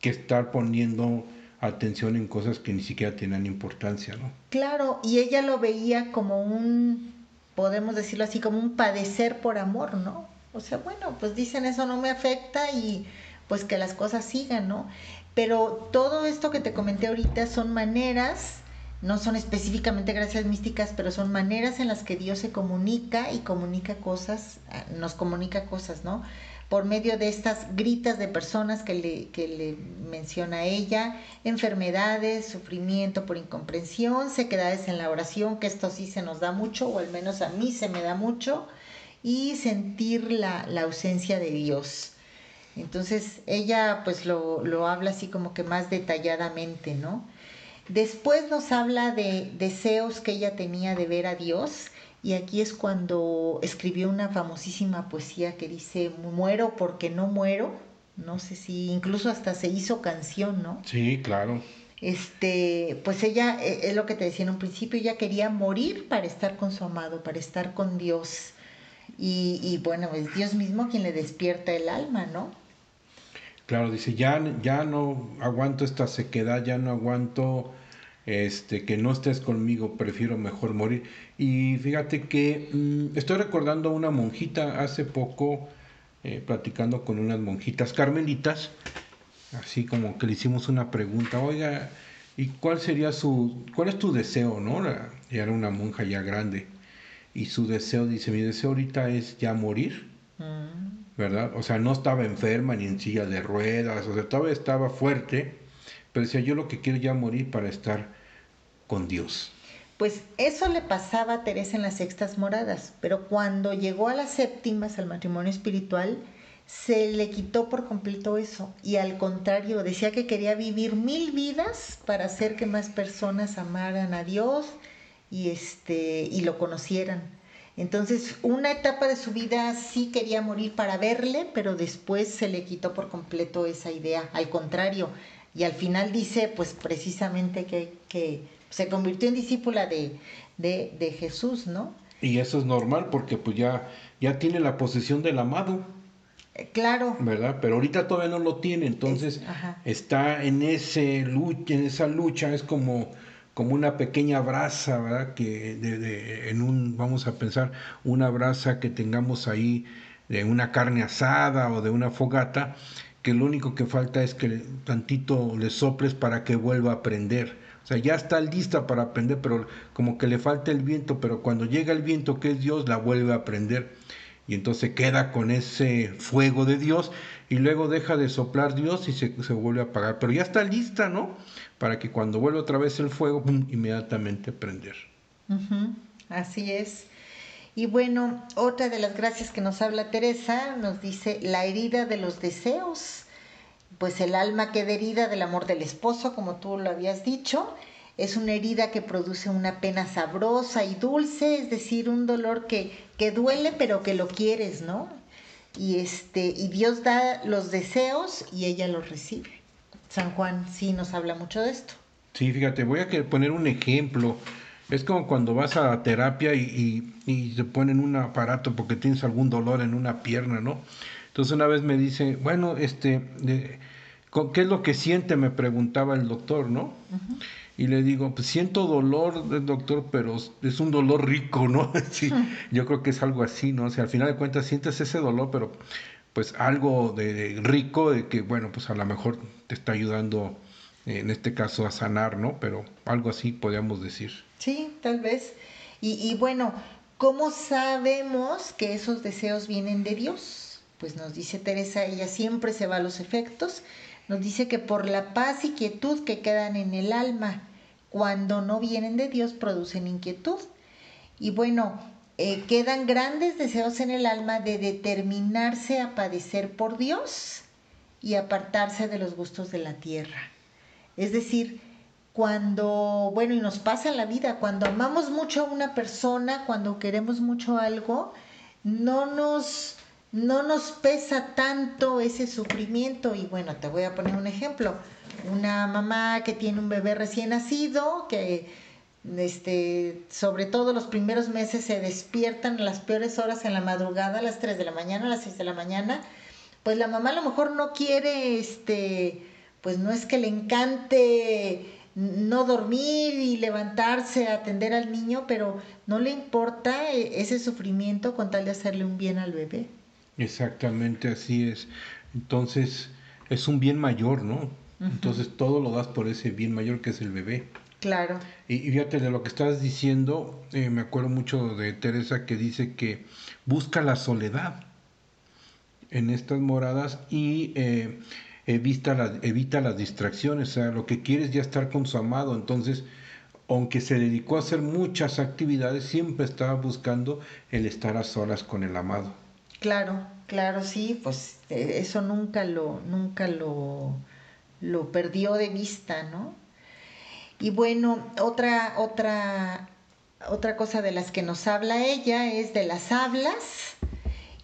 que estar poniendo atención en cosas que ni siquiera tenían importancia, ¿no? Claro, y ella lo veía como un, podemos decirlo así, como un padecer por amor, ¿no? O sea, bueno, pues dicen eso no me afecta y pues que las cosas sigan, ¿no? Pero todo esto que te comenté ahorita son maneras, no son específicamente gracias místicas, pero son maneras en las que Dios se comunica y comunica cosas, nos comunica cosas, ¿no? Por medio de estas gritas de personas que le, que le menciona ella, enfermedades, sufrimiento por incomprensión, sequedades en la oración, que esto sí se nos da mucho, o al menos a mí se me da mucho, y sentir la, la ausencia de Dios. Entonces ella pues lo, lo habla así como que más detalladamente, ¿no? Después nos habla de deseos que ella tenía de ver a Dios y aquí es cuando escribió una famosísima poesía que dice, muero porque no muero. No sé si incluso hasta se hizo canción, ¿no? Sí, claro. Este, pues ella, eh, es lo que te decía en un principio, ella quería morir para estar con su amado, para estar con Dios. Y, y bueno, es Dios mismo quien le despierta el alma, ¿no? Claro, dice, ya, ya no aguanto esta sequedad, ya no aguanto este, que no estés conmigo, prefiero mejor morir. Y fíjate que mm, estoy recordando a una monjita hace poco, eh, platicando con unas monjitas carmelitas, así como que le hicimos una pregunta, oiga, ¿y cuál sería su, cuál es tu deseo, no? La, era una monja ya grande. Y su deseo, dice, mi deseo ahorita es ya morir. ¿Verdad? O sea, no estaba enferma ni en silla de ruedas, o sea, todavía estaba fuerte, pero decía, yo lo que quiero ya morir para estar con Dios. Pues eso le pasaba a Teresa en las sextas moradas, pero cuando llegó a las séptimas, al matrimonio espiritual, se le quitó por completo eso y al contrario decía que quería vivir mil vidas para hacer que más personas amaran a Dios y este y lo conocieran. Entonces, una etapa de su vida sí quería morir para verle, pero después se le quitó por completo esa idea. Al contrario, y al final dice, pues precisamente que, que se convirtió en discípula de, de, de, Jesús, ¿no? Y eso es normal porque pues ya, ya tiene la posesión del amado. Eh, claro. ¿Verdad? Pero ahorita todavía no lo tiene, entonces es, está en, ese lucha, en esa lucha, es como, como una pequeña brasa, ¿verdad? Que de, de, en un, vamos a pensar, una brasa que tengamos ahí de una carne asada o de una fogata, que lo único que falta es que tantito le soples para que vuelva a prender o sea, ya está lista para aprender, pero como que le falta el viento, pero cuando llega el viento que es Dios, la vuelve a prender. Y entonces queda con ese fuego de Dios y luego deja de soplar Dios y se, se vuelve a apagar. Pero ya está lista, ¿no? Para que cuando vuelva otra vez el fuego, ¡pum! inmediatamente prender. Así es. Y bueno, otra de las gracias que nos habla Teresa nos dice la herida de los deseos pues el alma queda herida del amor del esposo, como tú lo habías dicho. Es una herida que produce una pena sabrosa y dulce, es decir, un dolor que, que duele pero que lo quieres, ¿no? Y, este, y Dios da los deseos y ella los recibe. San Juan sí nos habla mucho de esto. Sí, fíjate, voy a poner un ejemplo. Es como cuando vas a terapia y, y, te ponen un aparato porque tienes algún dolor en una pierna, ¿no? Entonces una vez me dice, bueno, este, ¿qué es lo que siente? Me preguntaba el doctor, ¿no? Uh -huh. Y le digo, pues siento dolor, doctor, pero es un dolor rico, ¿no? sí, uh -huh. Yo creo que es algo así, ¿no? O sea, al final de cuentas sientes ese dolor, pero pues algo de, de rico, de que, bueno, pues a lo mejor te está ayudando, eh, en este caso, a sanar, ¿no? Pero algo así podríamos decir. Sí, tal vez. Y, y bueno, ¿cómo sabemos que esos deseos vienen de Dios? pues nos dice Teresa, ella siempre se va a los efectos, nos dice que por la paz y quietud que quedan en el alma, cuando no vienen de Dios, producen inquietud. Y bueno, eh, quedan grandes deseos en el alma de determinarse a padecer por Dios y apartarse de los gustos de la tierra. Es decir, cuando, bueno, y nos pasa en la vida, cuando amamos mucho a una persona, cuando queremos mucho algo, no nos no nos pesa tanto ese sufrimiento. Y bueno, te voy a poner un ejemplo. Una mamá que tiene un bebé recién nacido, que este, sobre todo los primeros meses se despiertan a las peores horas en la madrugada, a las 3 de la mañana, a las 6 de la mañana, pues la mamá a lo mejor no quiere, este, pues no es que le encante no dormir y levantarse a atender al niño, pero no le importa eh, ese sufrimiento con tal de hacerle un bien al bebé. Exactamente así es. Entonces, es un bien mayor, ¿no? Uh -huh. Entonces, todo lo das por ese bien mayor que es el bebé. Claro. Y, y fíjate de lo que estás diciendo, eh, me acuerdo mucho de Teresa que dice que busca la soledad. en estas moradas y eh, evita, la- evita las distracciones, o sea, lo que quiere es ya estar con su amado, entonces, aunque se dedicó a hacer muchas actividades, siempre estaba buscando el estar a solas con el amado. Claro, claro, sí, pues eh, eso nunca lo, nunca lo, lo perdió de vista, ¿no? Y bueno, otra, otra, otra cosa de las que nos habla ella es de las hablas.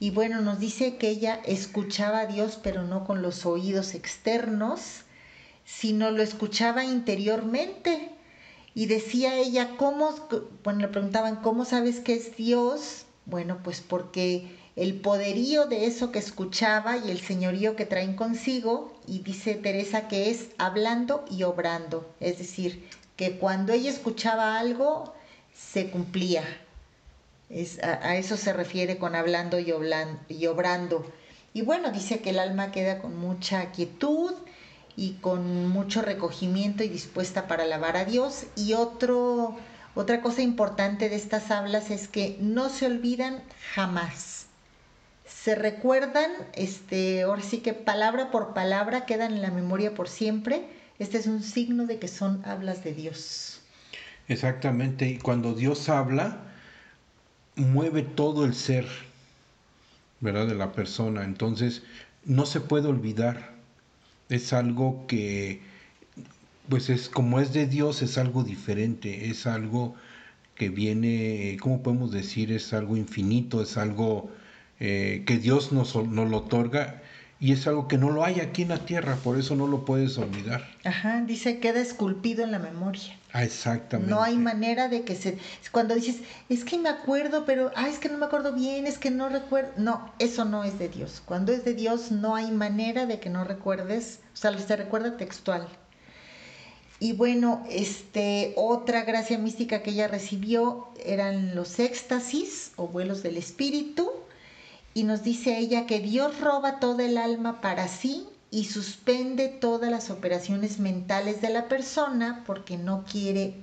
Y bueno, nos dice que ella escuchaba a Dios, pero no con los oídos externos, sino lo escuchaba interiormente. Y decía ella, ¿cómo? Bueno, le preguntaban, ¿cómo sabes que es Dios? Bueno, pues porque el poderío de eso que escuchaba y el señorío que traen consigo, y dice Teresa que es hablando y obrando, es decir, que cuando ella escuchaba algo, se cumplía. A, eso se refiere con hablando y, y obrando. Y bueno, dice que el alma queda con mucha quietud y con mucho recogimiento y dispuesta para alabar a Dios. Y otro, otra cosa importante de estas hablas es que no se olvidan jamás. Se recuerdan, este, ahora sí que palabra por palabra quedan en la memoria por siempre. Este es un signo de que son hablas de Dios. Exactamente, y cuando Dios habla, mueve todo el ser, ¿verdad? De la persona, entonces no se puede olvidar, es algo que, pues es como es de Dios, es algo diferente, es algo que viene, ¿cómo podemos decir? Es algo infinito, es algo eh, que Dios nos, nos lo otorga y es algo que no lo hay aquí en la tierra, por eso no lo puedes olvidar. Ajá, dice queda esculpido en la memoria. Ah, exactamente. No hay manera de que se... Cuando dices, es que me acuerdo, pero, ah, es que no me acuerdo bien, es que no recuerdo... No, eso no es de Dios. Cuando es de Dios no hay manera de que no recuerdes, o sea, se recuerda textual. Y bueno, este, otra gracia mística que ella recibió eran los éxtasis o vuelos del espíritu. Y nos dice ella que Dios roba toda el alma para sí y suspende todas las operaciones mentales de la persona porque no quiere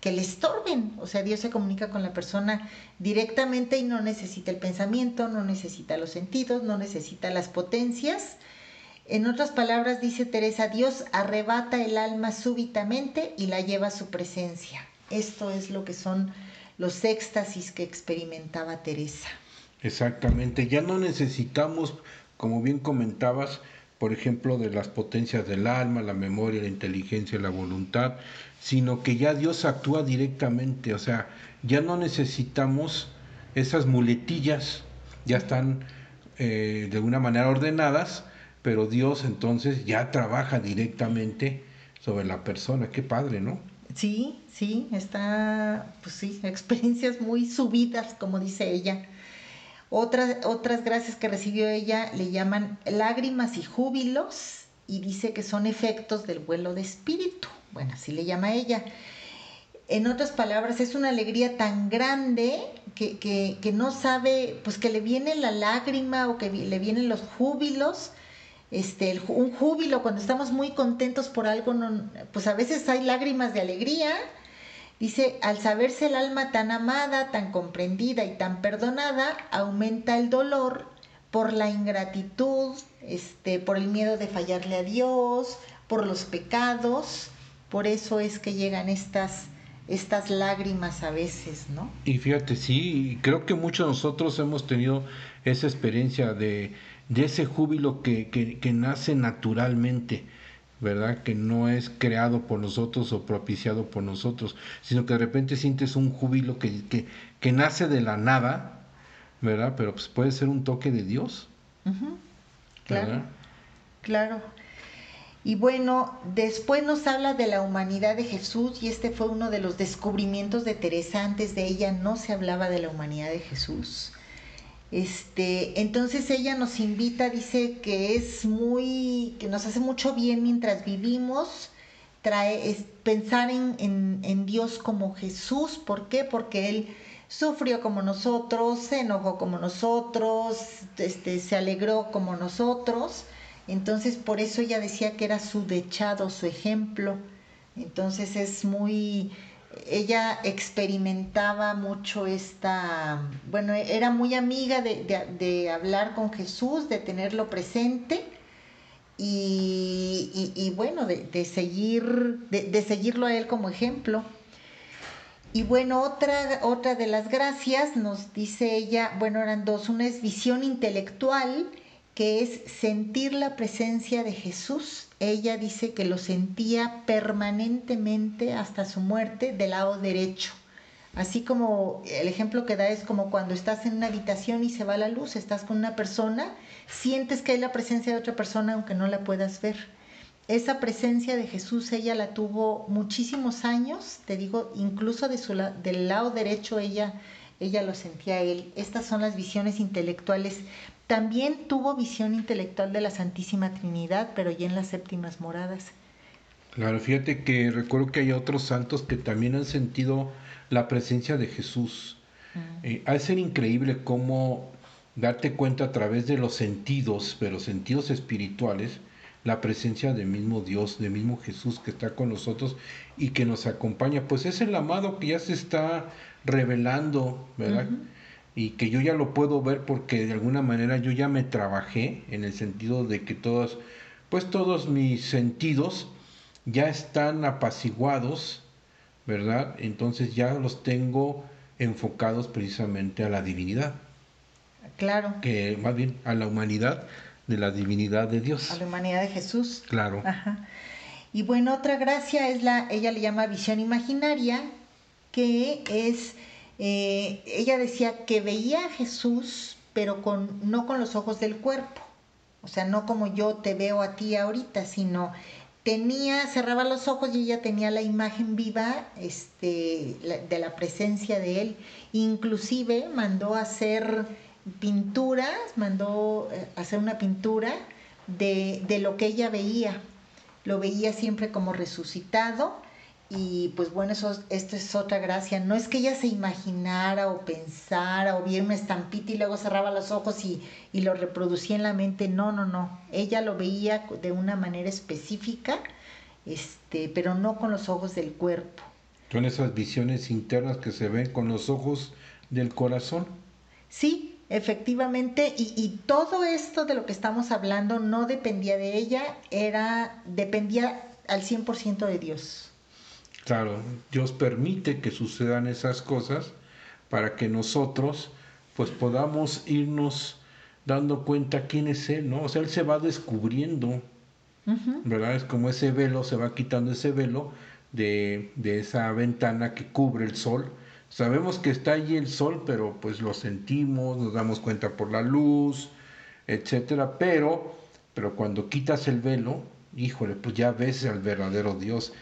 que le estorben. O sea, Dios se comunica con la persona directamente y no necesita el pensamiento, no necesita los sentidos, no necesita las potencias. En otras palabras, dice Teresa, Dios arrebata el alma súbitamente y la lleva a su presencia. Esto es lo que son los éxtasis que experimentaba Teresa. Exactamente, ya no necesitamos, como bien comentabas, por ejemplo, de las potencias del alma, la memoria, la inteligencia, la voluntad, sino que ya Dios actúa directamente, o sea, ya no necesitamos esas muletillas, ya están eh, de una manera ordenadas, pero Dios entonces ya trabaja directamente sobre la persona, qué padre, ¿no? Sí, sí, está, pues sí, experiencias muy subidas, como dice ella. Otras, otras gracias que recibió ella le llaman lágrimas y júbilos y dice que son efectos del vuelo de espíritu. Bueno, así le llama ella. En otras palabras, es una alegría tan grande que, que, que no sabe, pues que le viene la lágrima o que le vienen los júbilos. Este, un júbilo, cuando estamos muy contentos por algo, no- pues a veces hay lágrimas de alegría, Dice, al saberse el alma tan amada, tan comprendida y tan perdonada, aumenta el dolor por la ingratitud, este, por el miedo de fallarle a Dios, por los pecados. Por eso es que llegan estas, estas lágrimas a veces, ¿no? Y fíjate, sí, creo que muchos de nosotros hemos tenido esa experiencia de, de ese júbilo que, que, que nace naturalmente, ¿verdad? Que no es creado por nosotros o propiciado por nosotros, sino que de repente sientes un júbilo que, que, que nace de la nada, ¿verdad? Pero pues puede ser un toque de Dios, Claro. ¿verdad? Claro. Y bueno, después nos habla de la humanidad de Jesús y este fue uno de los descubrimientos de Teresa. Antes de ella no se hablaba de la humanidad de Jesús. Este, entonces ella nos invita, dice que es muy, que nos hace mucho bien mientras vivimos, trae, pensar en, en, en Dios como Jesús. ¿Por qué? Porque Él sufrió como nosotros, se enojó como nosotros, este, se alegró como nosotros. Entonces por eso ella decía que era su dechado, su ejemplo. Entonces es muy, ella experimentaba mucho esta, bueno, era muy amiga de, de- hablar con Jesús, de tenerlo presente y, y- bueno, de, de seguir, de seguirlo a él como ejemplo. Y bueno, otra, otra de las gracias nos dice ella, bueno, eran dos, una es visión intelectual, que es sentir la presencia de Jesús. Ella dice que lo sentía permanentemente hasta su muerte del lado derecho. Así como el ejemplo que da es como cuando estás en una habitación y se va la luz, estás con una persona, sientes que hay la presencia de otra persona aunque no la puedas ver. Esa presencia de Jesús ella la tuvo muchísimos años, te digo, incluso de su del lado derecho ella, ella lo sentía a él. Estas son las visiones intelectuales. También tuvo visión intelectual de la Santísima Trinidad, pero ya en las séptimas moradas. Claro, fíjate que recuerdo que hay otros santos que también han sentido la presencia de Jesús. Eh, ha de ser increíble cómo darte cuenta a través de los sentidos, pero sentidos espirituales, la presencia del mismo Dios, del mismo Jesús que está con nosotros y que nos acompaña. Pues es el amado que ya se está revelando, ¿verdad? Y que yo ya lo puedo ver porque de alguna manera yo ya me trabajé en el sentido de que todos, pues todos mis sentidos ya están apaciguados, ¿verdad? Entonces ya los tengo enfocados precisamente a la divinidad, Claro, que más bien a la humanidad de la divinidad de Dios. a la humanidad de Jesús. Claro. Ajá. Y bueno, otra gracia es la, ella le llama visión imaginaria, que es, eh, ella decía que veía a Jesús, pero con, no con los ojos del cuerpo. O sea, no como yo te veo a ti ahorita, sino tenía, cerraba los ojos y ella tenía la imagen viva este, de la presencia de él. Inclusive mandó a hacer pinturas, mandó eh, hacer una pintura de, de lo que ella veía. Lo veía siempre como resucitado y pues bueno, eso, es- esto es otra gracia. No es que ella se imaginara o pensara o viera una estampita y luego cerraba los ojos y, y lo reproducía en la mente. No, no, no. Ella lo veía de una manera específica, este, pero no con los ojos del cuerpo. Son esas visiones internas que se ven con los ojos del corazón. Sí, efectivamente, y, y todo esto de lo que estamos hablando no dependía de ella, era, dependía al 100% de Dios. Claro, Dios permite que sucedan esas cosas para que nosotros pues podamos irnos dando cuenta quién es Él, ¿no? O sea, Él se va descubriendo. ¿verdad? Es como ese velo, se va quitando ese velo de, de esa ventana que cubre el sol. Sabemos que está allí el sol, pero pues lo sentimos, nos damos cuenta por la luz, etcétera, pero, pero cuando quitas el velo, híjole, pues ya ves al verdadero Dios.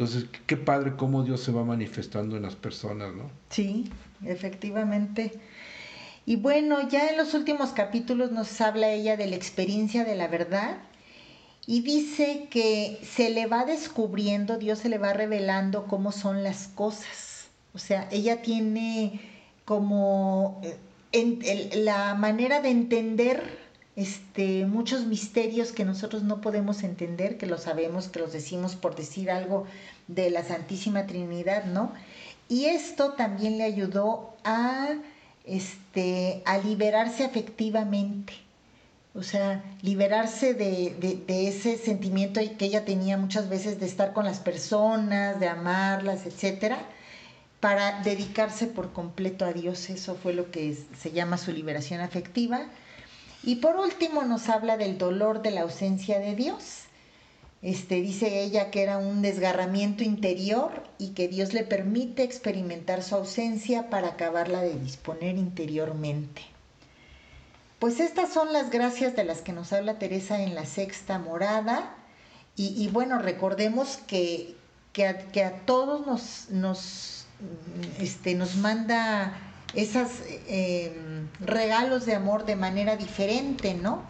Entonces, qué- padre cómo Dios se va manifestando en las personas, ¿no? Sí, efectivamente. Y bueno, ya en los últimos capítulos nos habla ella de la experiencia de la verdad y dice que se le va descubriendo, Dios se le va revelando cómo son las cosas. O sea, ella tiene como eh, la manera de entender este, muchos misterios que nosotros no podemos entender, que lo sabemos, que los decimos por decir algo de la Santísima Trinidad, ¿no? Y esto también le ayudó a, este, a liberarse afectivamente. O sea, liberarse de, de- de ese sentimiento que ella tenía muchas veces de estar con las personas, de amarlas, etcétera, para dedicarse por completo a Dios. Eso fue lo que se llama su liberación afectiva. Y por último nos habla del dolor de la ausencia de Dios. Este, dice ella que era un desgarramiento interior y que Dios le permite experimentar su ausencia para acabarla de disponer interiormente. Pues estas son las gracias de las que nos habla Teresa en la sexta morada. Y, bueno, recordemos que, que, a, que a todos nos, nos, este, nos manda esos regalos de amor de manera diferente, ¿no?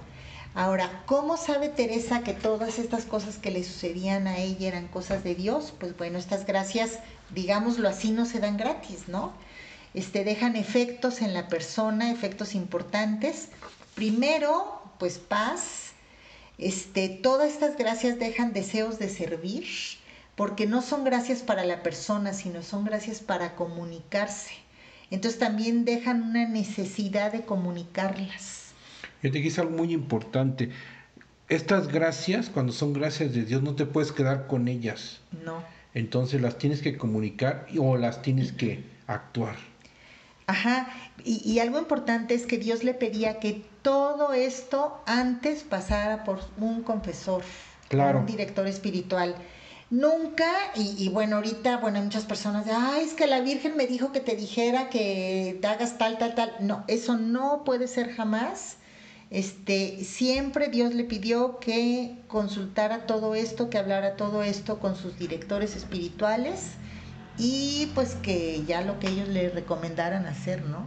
Ahora, ¿cómo sabe Teresa que todas estas cosas que le sucedían a ella eran cosas de Dios? Pues bueno, estas gracias, digámoslo así, no se dan gratis, ¿no? Este, dejan efectos en la persona, efectos importantes. Primero, pues paz. Este, todas estas gracias dejan deseos de servir, porque no son gracias para la persona, sino son gracias para comunicarse. Entonces también dejan una necesidad de comunicarlas. Fíjate que es algo muy importante. Estas gracias, cuando son gracias de Dios, no te puedes quedar con ellas. No. Entonces las tienes que comunicar o las tienes que actuar. Ajá, y, y algo importante es que Dios le pedía que todo esto antes pasara por un confesor, Claro. un director espiritual. Nunca, y, bueno, ahorita, bueno, hay muchas personas de, ay, es que la Virgen me dijo que te dijera que te hagas tal, tal, tal. No, eso no puede ser jamás. Este, siempre Dios le pidió que consultara todo esto, que hablara todo esto con sus directores espirituales y pues que ya lo que ellos le recomendaran hacer, ¿no?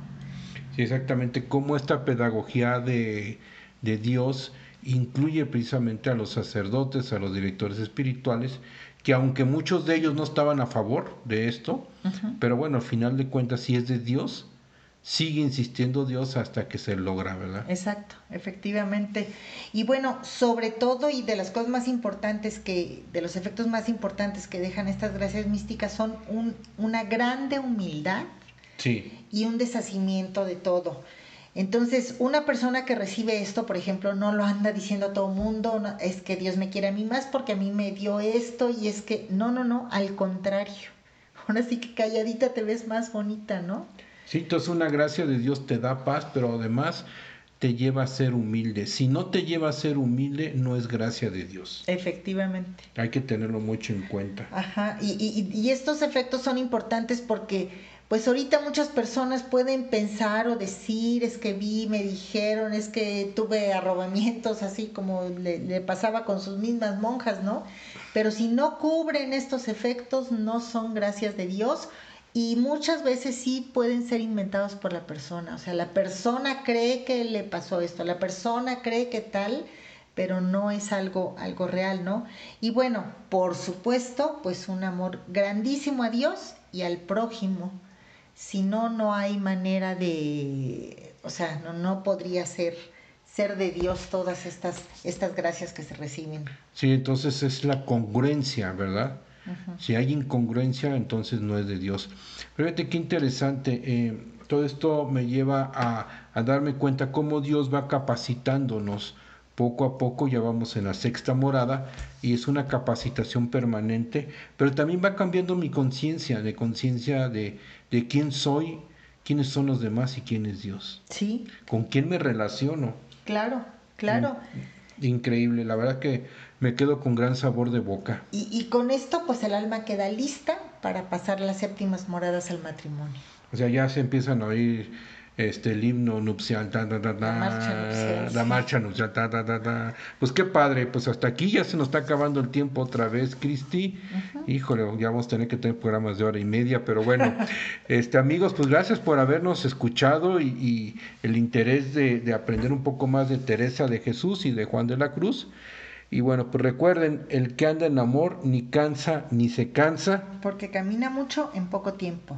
Sí, exactamente. Cómo esta pedagogía de, de Dios incluye precisamente a los sacerdotes, a los directores espirituales, que aunque muchos de ellos no estaban a favor de esto, pero bueno, al final de cuentas, si es de Dios, sigue insistiendo Dios hasta que se logra, ¿verdad? Exacto, efectivamente. Y bueno, sobre todo y de las cosas más importantes que, de los efectos más importantes que dejan estas gracias místicas son un- una grande humildad Sí, y un deshacimiento de todo. Entonces, una persona que recibe esto, por ejemplo, no lo anda diciendo a todo mundo, no, es que Dios me quiere a mí más porque a mí me dio esto y es que, no, no, no, al contrario. Ahora sí que calladita te ves más bonita, ¿no? sí, entonces una gracia de Dios te da paz, pero además te lleva a ser humilde. Si no te lleva a ser humilde, no es gracia de Dios. Efectivamente. Hay que tenerlo mucho en cuenta. Ajá, y, y- y estos efectos son importantes porque pues ahorita muchas personas pueden pensar o decir, es que vi, me dijeron, es que tuve arrobamientos, así como le, pasaba con sus mismas monjas, ¿no? Pero si no cubren estos efectos, no son gracias de Dios y muchas veces sí pueden ser inventados por la persona. O sea, la persona cree que le pasó esto, la persona cree que tal, pero no es algo, algo real, ¿no? Y bueno, por supuesto, pues un amor grandísimo a Dios y al prójimo. Si no, no hay manera de, o sea, no, no podría ser, ser de Dios todas estas, estas gracias que se reciben. Sí, entonces es la congruencia, ¿verdad? Si hay incongruencia, entonces no es de Dios. Pero fíjate qué interesante, eh, todo esto me lleva a, a darme cuenta cómo Dios va capacitándonos poco a poco, ya vamos en la sexta morada, y es una capacitación permanente, pero también va cambiando mi conciencia, de conciencia de, de quién soy, quiénes son los demás y quién es Dios, Sí, con quién me relaciono. claro, claro. Increíble, la verdad que me quedo con gran sabor de boca. Y, y con esto, pues el alma queda lista para pasar las séptimas moradas al matrimonio. O sea, ya se empiezan a oír este el himno nupcial, La marcha nupcial, la marcha nupcial, ta, ta, ta, ta. Pues qué padre, pues hasta aquí ya se nos está acabando el tiempo otra vez, Cristi. Híjole, ya vamos a tener que tener programas de hora y media, pero bueno, este amigos, pues gracias por habernos escuchado y, y el interés de, de aprender un poco más de Teresa de Jesús y de Juan de la Cruz. Y bueno, pues recuerden, el que anda en amor ni cansa ni se cansa. Porque camina mucho en poco tiempo.